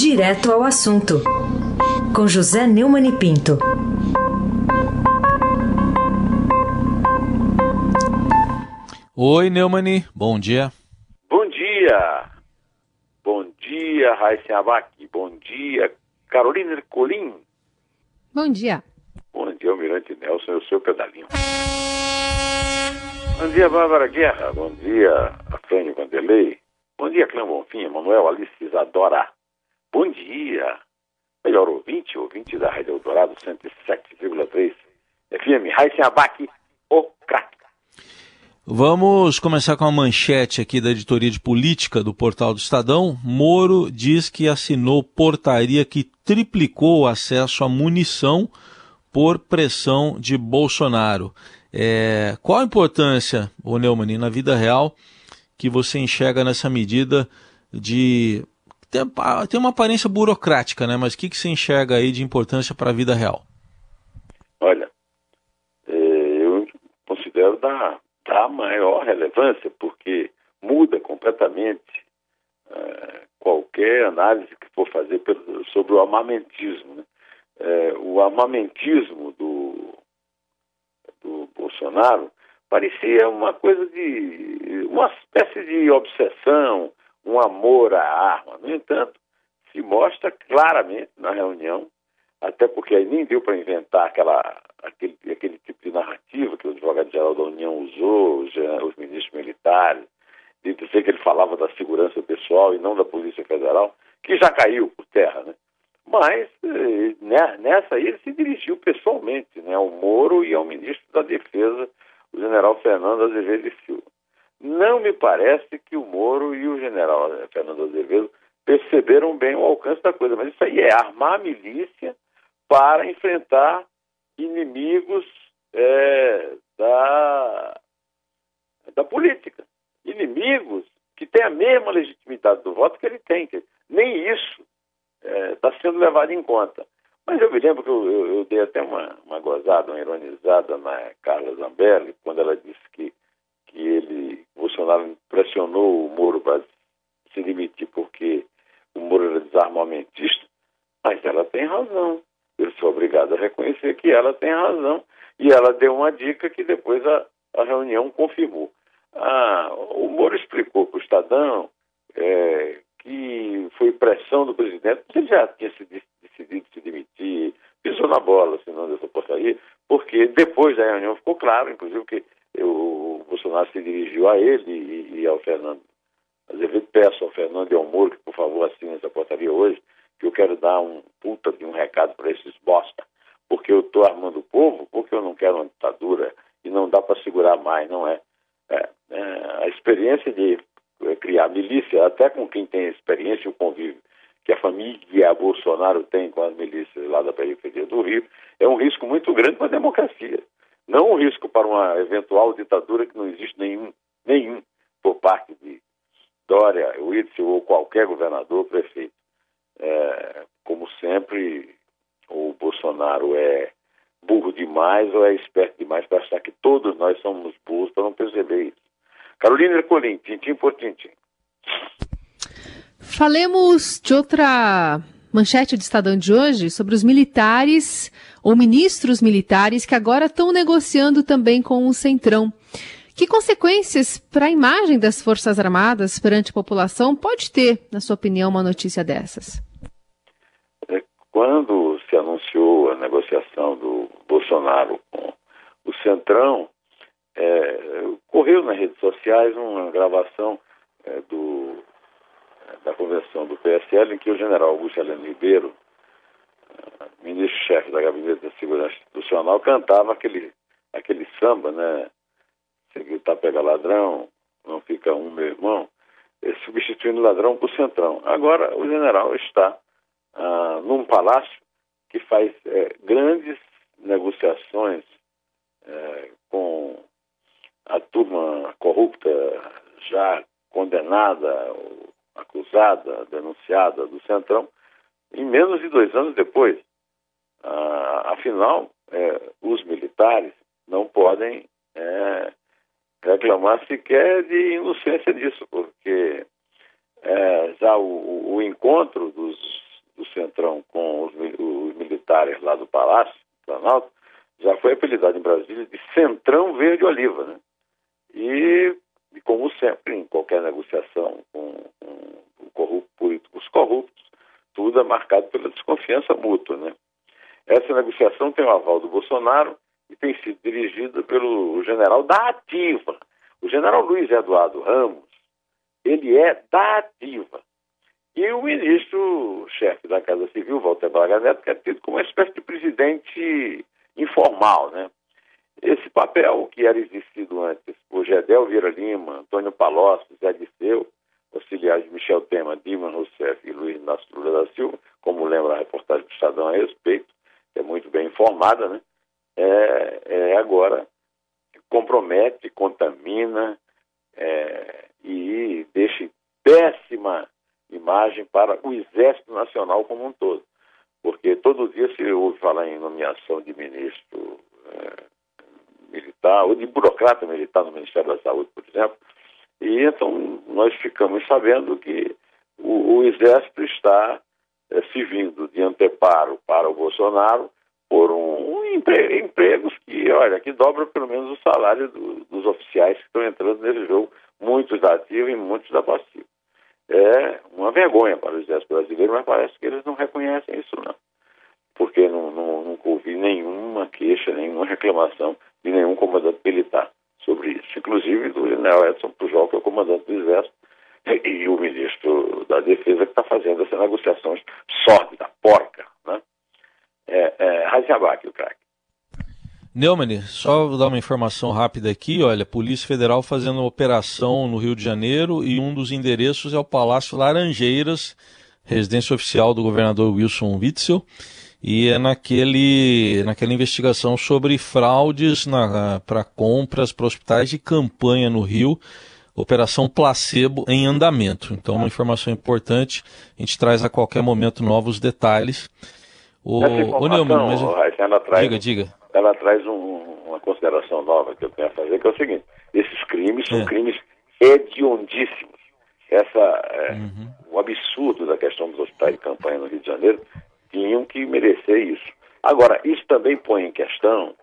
Direto ao assunto, com José Neumann e Pinto. Oi, Neumani, bom dia. Bom dia. Bom dia, Raíssa Abac. Bom dia, Carolina Ercolim. Bom dia. Bom dia, Almirante Nelson, eu sou o pedalinho. Bom dia, Bárbara Guerra. Bom dia, Afrânio Vanderlei. Bom dia, Clã Bonfim, Manuel Alice Isadora. Bom dia, melhor ouvinte, ouvinte da Rádio Eldorado 107,3 FM, Raíssa Abac, o craque. Vamos começar com a manchete aqui da editoria de política do portal do Estadão. Moro diz que assinou portaria que triplicou o acesso à munição por pressão de Bolsonaro. É, qual a importância, ô Neumann, na vida real que você enxerga nessa medida de. Tem, tem uma aparência burocrática, né? Mas o que, que você enxerga aí de importância para a vida real? Olha, é, eu considero da dá maior relevância, porque muda completamente uh, qualquer análise que for fazer sobre o armamentismo. Né? Uh, o armamentismo do, do Bolsonaro parecia uma coisa de. uma espécie de obsessão, um amor à arma. No entanto, se mostra claramente na reunião, até porque aí nem deu para inventar aquela aquele, aquele tipo de narrativa que o advogado-geral da União usou, os, os ministros militares, de dizer que ele falava da segurança pessoal e não da Polícia Federal, que já caiu por terra, né? Mas eh, né, nessa aí ele se dirigiu pessoalmente né, ao Moro e ao ministro da Defesa, o general Fernando Azevedo e Silva. Não me parece que o Moro e o general Fernando Azevedo perceberam bem o alcance da coisa, mas isso aí é armar a milícia para enfrentar inimigos é, da, da política. Inimigos que têm a mesma legitimidade do voto que ele tem. Nem isso está é, sendo levado em conta. Mas eu me lembro que eu, eu, eu dei até uma, uma gozada, uma ironizada na Carla Zambelli, quando ela disse Bolsonaro pressionou o Moro para se demitir porque o Moro era desarmamentista, mas ela tem razão eu sou obrigado a reconhecer que ela tem razão e ela deu uma dica que depois a, a reunião confirmou. Ah, o Moro explicou para o Estadão é, que foi pressão do presidente, ele já tinha se decidido se demitir, pisou na bola, assinando essa portaria, porque depois da reunião ficou claro, inclusive, que o Bolsonaro se dirigiu a ele e, e ao Fernando Azevedo, peço ao Fernando e ao Moro que, por favor, assine essa portaria hoje, que eu quero dar um puta de um recado para esses bosta, porque eu estou armando o povo, porque eu não quero uma ditadura e não dá para segurar mais, não é? é, é a experiência de é, criar milícia, até com quem tem experiência e o convívio que a família Bolsonaro tem com as milícias lá da periferia do Rio, é um risco muito grande para a democracia. Não um risco para uma eventual ditadura que não existe nenhum, nenhum por parte de Dória, Witzel ou qualquer governador prefeito é, como sempre, o Bolsonaro é burro demais ou é esperto demais para achar que todos nós somos burros para não perceber isso. Carolina Ercolim, tintim por tintim. Falemos de outra manchete do Estadão de hoje sobre os militares ou ministros militares que agora estão negociando também com o Centrão. Que consequências para a imagem das Forças Armadas perante a população pode ter, na sua opinião, uma notícia dessas? Quando se anunciou a negociação do Bolsonaro com o Centrão, é, correu nas redes sociais uma gravação é, do, é, da convenção do PSL em que o general Augusto Heleno Ribeiro, é, ministro-chefe da Gabinete da Segurança Institucional, cantava aquele, aquele samba, né? Se gritar pega ladrão, não fica um meu irmão, é, substituindo ladrão por centrão. Agora o general está ah, num palácio que faz é, grandes negociações é, com a turma corrupta já condenada, acusada, denunciada do Centrão, em menos de dois anos depois. Ah, afinal, é, os militares não podem é, reclamar sequer de inocência disso, porque é, já o, o encontro dos Centrão com os, os militares lá do Palácio, Planalto, já foi apelidado em Brasília de Centrão Verde Oliva, né? E, e como sempre, em qualquer negociação corruptos, tudo é marcado pela desconfiança mútua, né? Essa negociação tem o aval do Bolsonaro e tem sido dirigida pelo general da Ativa. O general Luiz Eduardo Ramos, ele é da Ativa. E o ministro-chefe da Casa Civil, Walter Braga Neto, que é tido como uma espécie de presidente informal, né? Esse papel que era exercido antes por Gedel Vieira Lima, Antônio Palocci, de Michel Temer, Dilma Rousseff e Luiz Inácio Lula da Silva, como lembra a reportagem do Estadão a respeito, que é muito bem informada, né? É, é agora compromete, contamina é, e deixa péssima imagem para o Exército Nacional como um todo. Porque todo dia se ouve falar em nomeação de ministro é, militar ou de burocrata militar no Ministério da Saúde, por exemplo, e então nós ficamos sabendo que o, o Exército está é, se vindo de anteparo para o Bolsonaro por um, um empre, empregos que, olha, que dobra pelo menos o salário do, dos oficiais que estão entrando nesse jogo, muitos da ativa e muitos da passiva. É uma vergonha para o Exército Brasileiro, mas parece que eles não reconhecem isso, não. Porque não, não, nunca ouvi nenhuma queixa, nenhuma reclamação de nenhum comandante militar sobre isso, inclusive do general Edson Pujol, que é o comandante do Exército, e, o ministro da Defesa que está fazendo essas negociações sórdida, porca, né? É, é, o craque. Neumann, só vou dar uma informação rápida aqui, olha, Polícia Federal fazendo uma operação no Rio de Janeiro e um dos endereços é o Palácio Laranjeiras, residência oficial do governador Wilson Witzel, e é naquele, naquela investigação sobre fraudes para compras para hospitais de campanha no Rio, Operação Placebo em andamento. Então, uma informação importante, a gente traz a qualquer momento novos detalhes. O, o Neumann, mas... ela traz, diga, diga. Ela traz um, uma consideração nova que eu tenho a fazer, que é o seguinte, esses crimes são é. crimes hediondíssimos. Essa, é, uhum. O absurdo da questão dos hospitais de campanha no Rio de Janeiro tinham que merecer isso. Agora, isso também põe em questão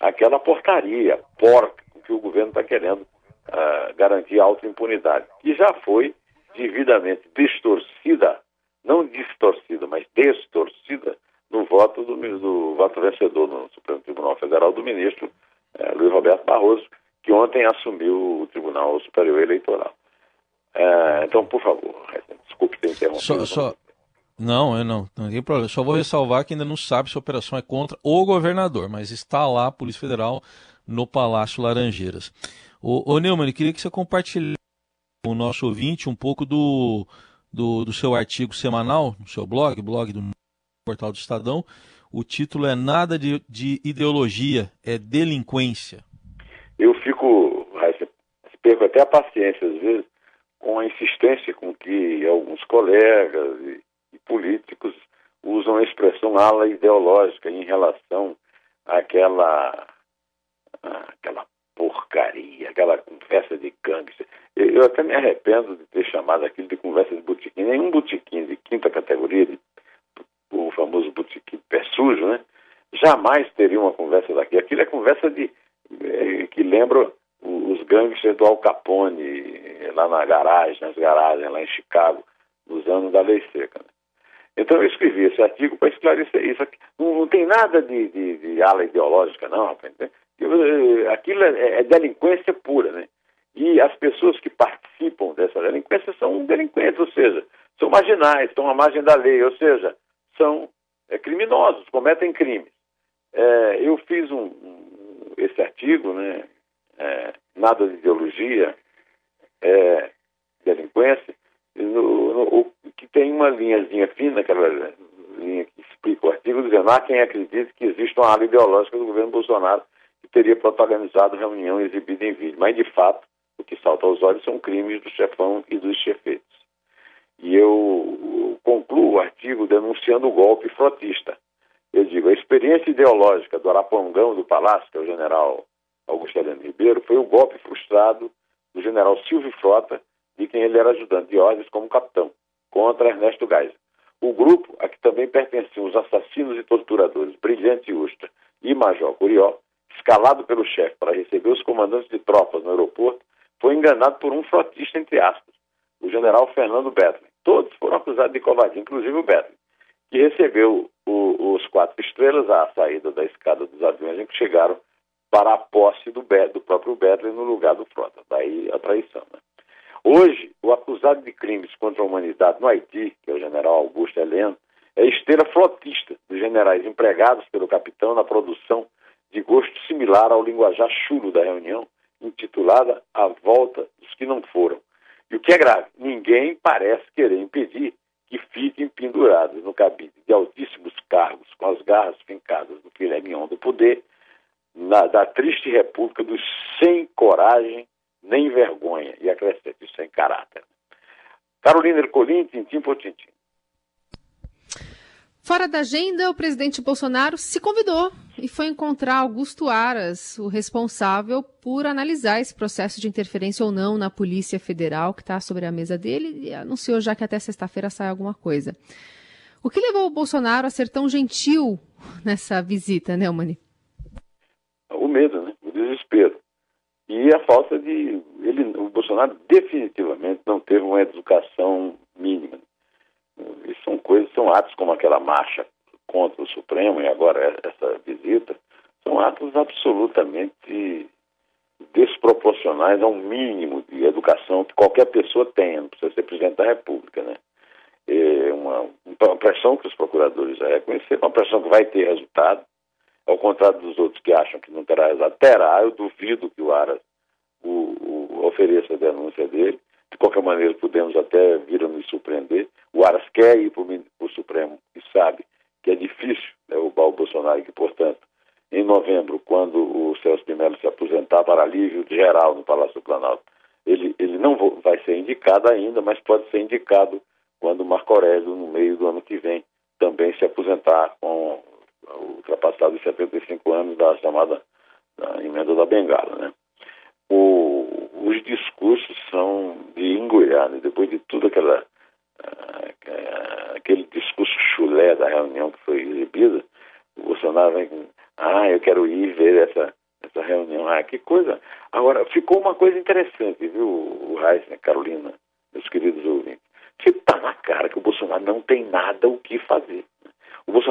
aquela portaria porca que o governo está querendo uh, garantir alta impunidade, que já foi devidamente distorcida, não distorcida, mas distorcida no voto do, do voto vencedor no Supremo Tribunal Federal do ministro uh, Luiz Roberto Barroso, que ontem assumiu o Tribunal Superior Eleitoral. Uh, então, por favor, desculpe ter interrompido. Só, só, não, eu não, não tem problema. Só vou ressalvar que ainda não sabe se a operação é contra o governador, mas está lá a Polícia Federal no Palácio Laranjeiras. Ô, ô Neumann, queria que você compartilhasse com o nosso ouvinte um pouco do, do, do seu artigo semanal, no seu blog, blog do portal do Estadão. O título é Nada de, de Ideologia, é Delinquência. Eu fico, perco até a paciência às vezes, com a insistência com que alguns colegas e políticos usam a expressão ala ideológica em relação àquela, àquela porcaria, aquela conversa de gangster. Eu, até me arrependo de ter chamado aquilo de conversa de botequim. Nenhum botequim de quinta categoria, de, o famoso botequim pé sujo, né? Jamais teria uma conversa daqui. Aquilo é conversa de é, que lembra os gangsters do Al Capone, lá na garagem, nas garagens, lá em Chicago, nos anos da lei seca. Né? Então eu escrevi esse artigo para esclarecer isso. Não, não, tem nada de, de, de, ala ideológica, não, rapaz. Eh, aquilo é, é, delinquência pura, né? E as pessoas que participam dessa delinquência são delinquentes, ou seja, são marginais, estão à margem da lei, ou seja, são é, criminosos, cometem crimes. É, eu fiz um, um, esse artigo, né? Nada de ideologia, delinquência, no, no, que tem uma linhazinha fina, aquela linha que explica o artigo, dizendo há quem acredite que existe uma ala ideológica do governo Bolsonaro que teria protagonizado reunião exibida em vídeo. Mas, de fato, o que salta aos olhos são crimes do chefão e dos chefeitos. E eu concluo o artigo denunciando o golpe frotista. Eu digo, a experiência ideológica do Arapongão do Palácio, que é o general Augusto Heleno Ribeiro, foi o golpe frustrado do general Silvio Frota, de quem ele era ajudante de ordens como capitão contra Ernesto Geisel. o grupo a que também pertenciam os assassinos e torturadores Brilhante Ustra e Major Curió, escalado pelo chefe para receber os comandantes de tropas no aeroporto, foi enganado por um frotista, entre aspas, o general Fernando Betlin. Todos foram acusados de covardia, inclusive o Betlin, que recebeu o, os quatro estrelas à saída da escada dos aviões em que chegaram para a posse do, do próprio Betlin no lugar do Frota. Daí a traição. Né? Hoje, o acusado de crimes contra a humanidade no Haiti, que é o general Augusto Heleno, é esteira flotista dos generais empregados pelo capitão na produção de gosto similar ao linguajar chulo da reunião, intitulada A Volta dos que Não Foram. E o que é grave, ninguém parece querer impedir que fiquem pendurados no cabide de altíssimos cargos, com as garras fincadas no filé mignon do poder, na, da triste república dos sem coragem nem vergonha, e acrescente, sem caráter. Carolina Ercolim, tintim por tintim. Fora da agenda, o presidente Bolsonaro se convidou e foi encontrar Augusto Aras, o responsável por analisar esse processo de interferência ou não na Polícia Federal, que está sobre a mesa dele, e anunciou já que até sexta-feira sai alguma coisa. O que levou o Bolsonaro a ser tão gentil nessa visita, né, Mani? O medo, né? O desespero. E a falta de. Ele, o Bolsonaro definitivamente não teve uma educação mínima. E são coisas, são atos como aquela marcha contra o Supremo e agora essa visita, são atos absolutamente desproporcionais ao mínimo de educação que qualquer pessoa tenha, não precisa ser presidente da República, né? É uma, uma pressão que os procuradores já reconheceram, uma pressão que vai ter resultado, ao contrário dos outros que acham que não terá resultado, terá, eu duvido que o Aras o, o, ofereça a denúncia dele, de qualquer maneira podemos até vir a nos surpreender, o Aras quer ir para o Supremo e sabe que é difícil derrubar o Bolsonaro que, portanto, em novembro, quando o Celso de se aposentar para alívio geral no Palácio do Planalto, ele, ele não vai ser indicado ainda, mas pode ser indicado quando Marco Aurélio, no meio do ano que vem, também se aposentar com ultrapassado os 75 anos da chamada da emenda da Bengala, né? O, os discursos são de engolhar, né? depois de tudo aquela uh, aquele discurso chulé da reunião que foi exibida, o Bolsonaro vem com, ah, eu quero ir ver essa, essa reunião, ah, que coisa. Agora, ficou uma coisa interessante, viu, o Heisen, Carolina, meus queridos ouvintes, que está na cara que o Bolsonaro não tem nada o que fazer.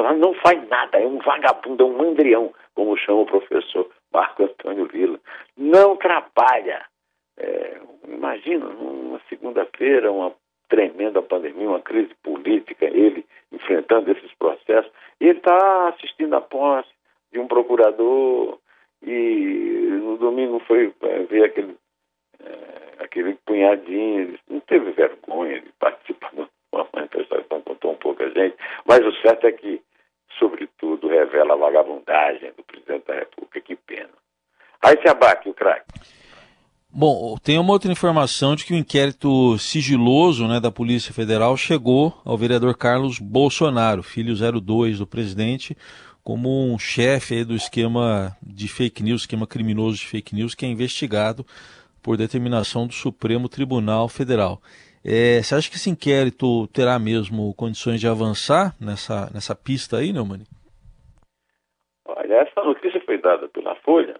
Bolsonaro não faz nada, é um vagabundo, é um mandrião, como chama o professor Marco Antônio Vila. Não trabalha. É, imagina, numa segunda-feira, uma tremenda pandemia, uma crise política, ele enfrentando esses processos. E ele está assistindo a posse de um procurador e no domingo foi é, ver aquele, é, aquele punhadinho, não teve vergonha de participar de uma manifestação com tão pouca gente, mas o certo é que, sobretudo, revela a vagabundagem do presidente da República. Que pena. Aí se abate o craque. Bom, tem uma outra informação de que o inquérito sigiloso né, da Polícia Federal chegou ao vereador Carlos Bolsonaro, filho 02 do presidente, como um chefe do esquema de fake news, esquema criminoso de fake news, que é investigado por determinação do Supremo Tribunal Federal. É, você acha que esse inquérito terá mesmo condições de avançar nessa, nessa pista aí, Neumani? Olha, essa notícia foi dada pela Folha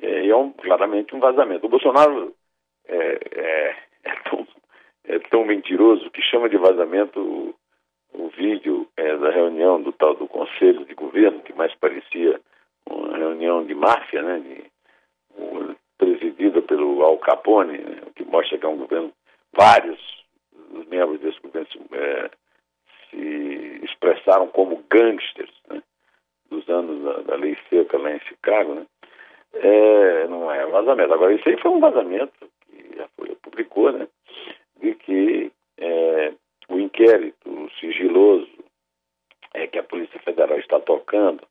é, e é um, claramente um vazamento. O Bolsonaro é, é, é, tão, é tão mentiroso que chama de vazamento o, o vídeo é, da reunião do tal do Conselho de Governo, que mais parecia uma reunião de máfia, né, de, um, presidida pelo Al Capone, né, que mostra que é um governo vários os membros desse governo se, é, expressaram como gangsters, né, dos anos da, da, lei seca lá em Chicago, né, é, não é vazamento. Agora, isso aí foi um vazamento que a Folha publicou, né, de que é, o inquérito sigiloso é que a Polícia Federal está tocando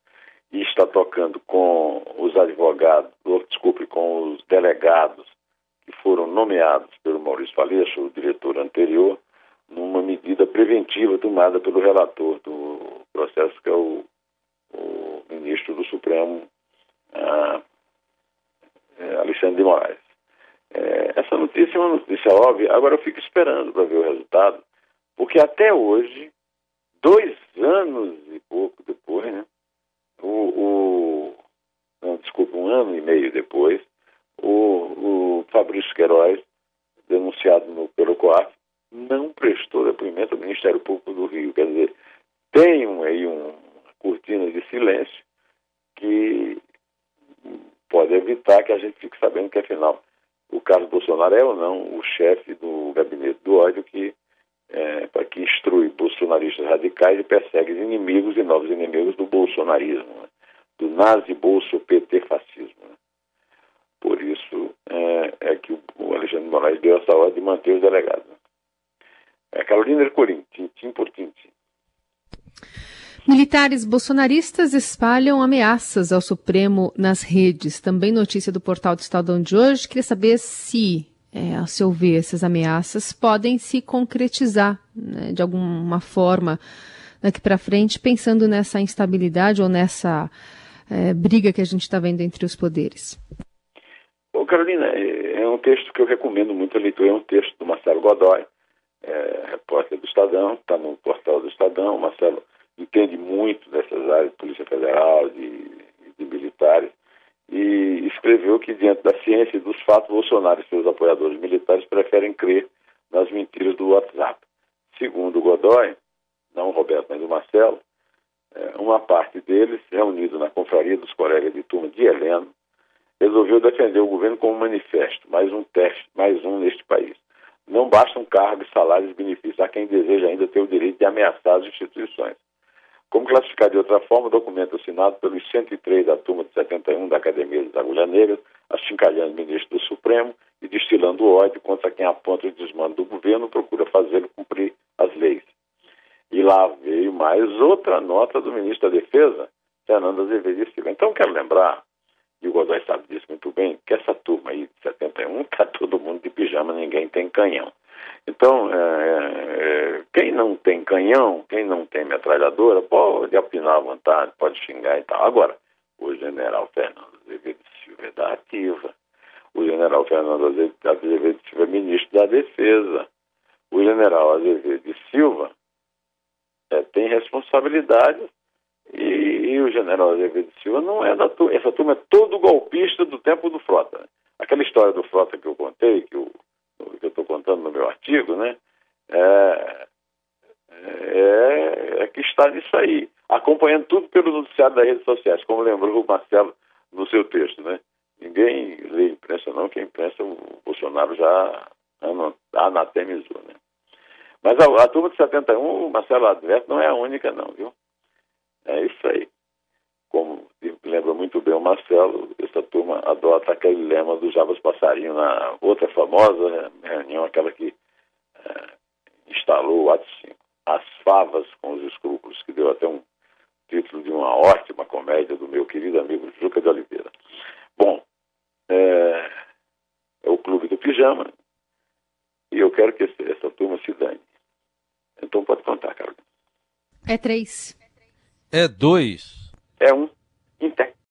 e está tocando com os advogados, ou, desculpe, com os delegados que foram nomeados pelo Maurício Valeixo, o diretor anterior, numa medida preventiva tomada pelo relator do processo, que é o, o ministro do Supremo, ah, é, Alexandre de Moraes. É, essa notícia é uma notícia óbvia, agora eu fico esperando para ver o resultado, porque até hoje, dois anos e pouco depois, né? O, o não, desculpa, um ano e meio depois, o, o Fabrício Queiroz, denunciado no, pelo COAF, não prestou depoimento ao Ministério Público do Rio. Quer dizer, tem um, aí uma cortina de silêncio que pode evitar que a gente fique sabendo que, afinal, o Carlos Bolsonaro é ou não o chefe do gabinete do ódio que, é, para que instrui bolsonaristas radicais e persegue inimigos e novos inimigos do bolsonarismo, né? do nazi-bolso-PT-fascismo. Né? Por isso é, é, que o Alexandre Moraes deu essa ordem de manter os delegados. Né? É Carolina Ercolim, tintim por tintim. Militares bolsonaristas espalham ameaças ao Supremo nas redes. Também notícia do portal do Estadão de hoje. Queria saber se, é, a seu ver, essas ameaças podem se concretizar né, de alguma forma daqui para frente, pensando nessa instabilidade ou nessa é, briga que a gente está vendo entre os poderes. Bom, Carolina, é, é um texto que eu recomendo muito a leitura. É um texto do Marcelo Godoy, é, repórter do Estadão, está no portal do Estadão. Marcelo entende muito dessas áreas de Polícia Federal, de, de militares, e escreveu que, diante da ciência e dos fatos, Bolsonaro e seus apoiadores militares preferem crer nas mentiras do WhatsApp. Segundo Godoy, não o Roberto, mas o Marcelo, é, uma parte deles, reunido na confraria dos colegas de turma de Heleno, resolveu defender o governo como um manifesto, mais um teste, mais um neste país. Não bastam cargos, salários e benefícios a quem deseja ainda ter o direito de ameaçar as instituições. Como classificar de outra forma o documento assinado pelos 103 da turma de 71 da Academia das Agulhas Negras, achincalhando o ministro do Supremo e destilando ódio contra quem aponta o desmando do governo procura fazê-lo cumprir as leis. E lá veio mais outra nota do ministro da Defesa, Fernando Azevedo Silva. Então, quero lembrar, e o Godoy sabe disso muito bem, que essa turma aí de 71 está todo mundo de pijama, ninguém tem canhão. Então, é, é, quem não tem canhão, quem não tem metralhadora, pode apinar à vontade, pode xingar e tal. Agora, o general Fernando Azevedo Silva é da ativa. O general Fernando Azevedo Silva é ministro da Defesa. O general Azevedo Silva é, tem responsabilidade e, e, o general Azevedo Silva não é da turma. Essa turma é todo golpista do tempo do Frota. Aquela história do Frota que eu contei, que o que eu estou contando no meu artigo, né? É, é, é, que está nisso aí, acompanhando tudo pelo noticiário das redes sociais, como lembrou o Marcelo no seu texto, né? Ninguém lê imprensa não, que a imprensa o Bolsonaro já anatemizou, né? Mas a, a turma de 71, o Marcelo adverte, não é a única não, viu? É isso aí. Muito bem o Marcelo, essa turma adota aquele lema do Javas Passarinho na outra famosa né, reunião, aquela que é, instalou o ato 5. As favas com os escrúpulos, que deu até um título de uma ótima comédia do meu querido amigo Juca de Oliveira. Bom, é, é o Clube do Pijama e eu quero que esse, essa turma se dane. Então pode contar, Carolina. É três. É dois. É um. Inter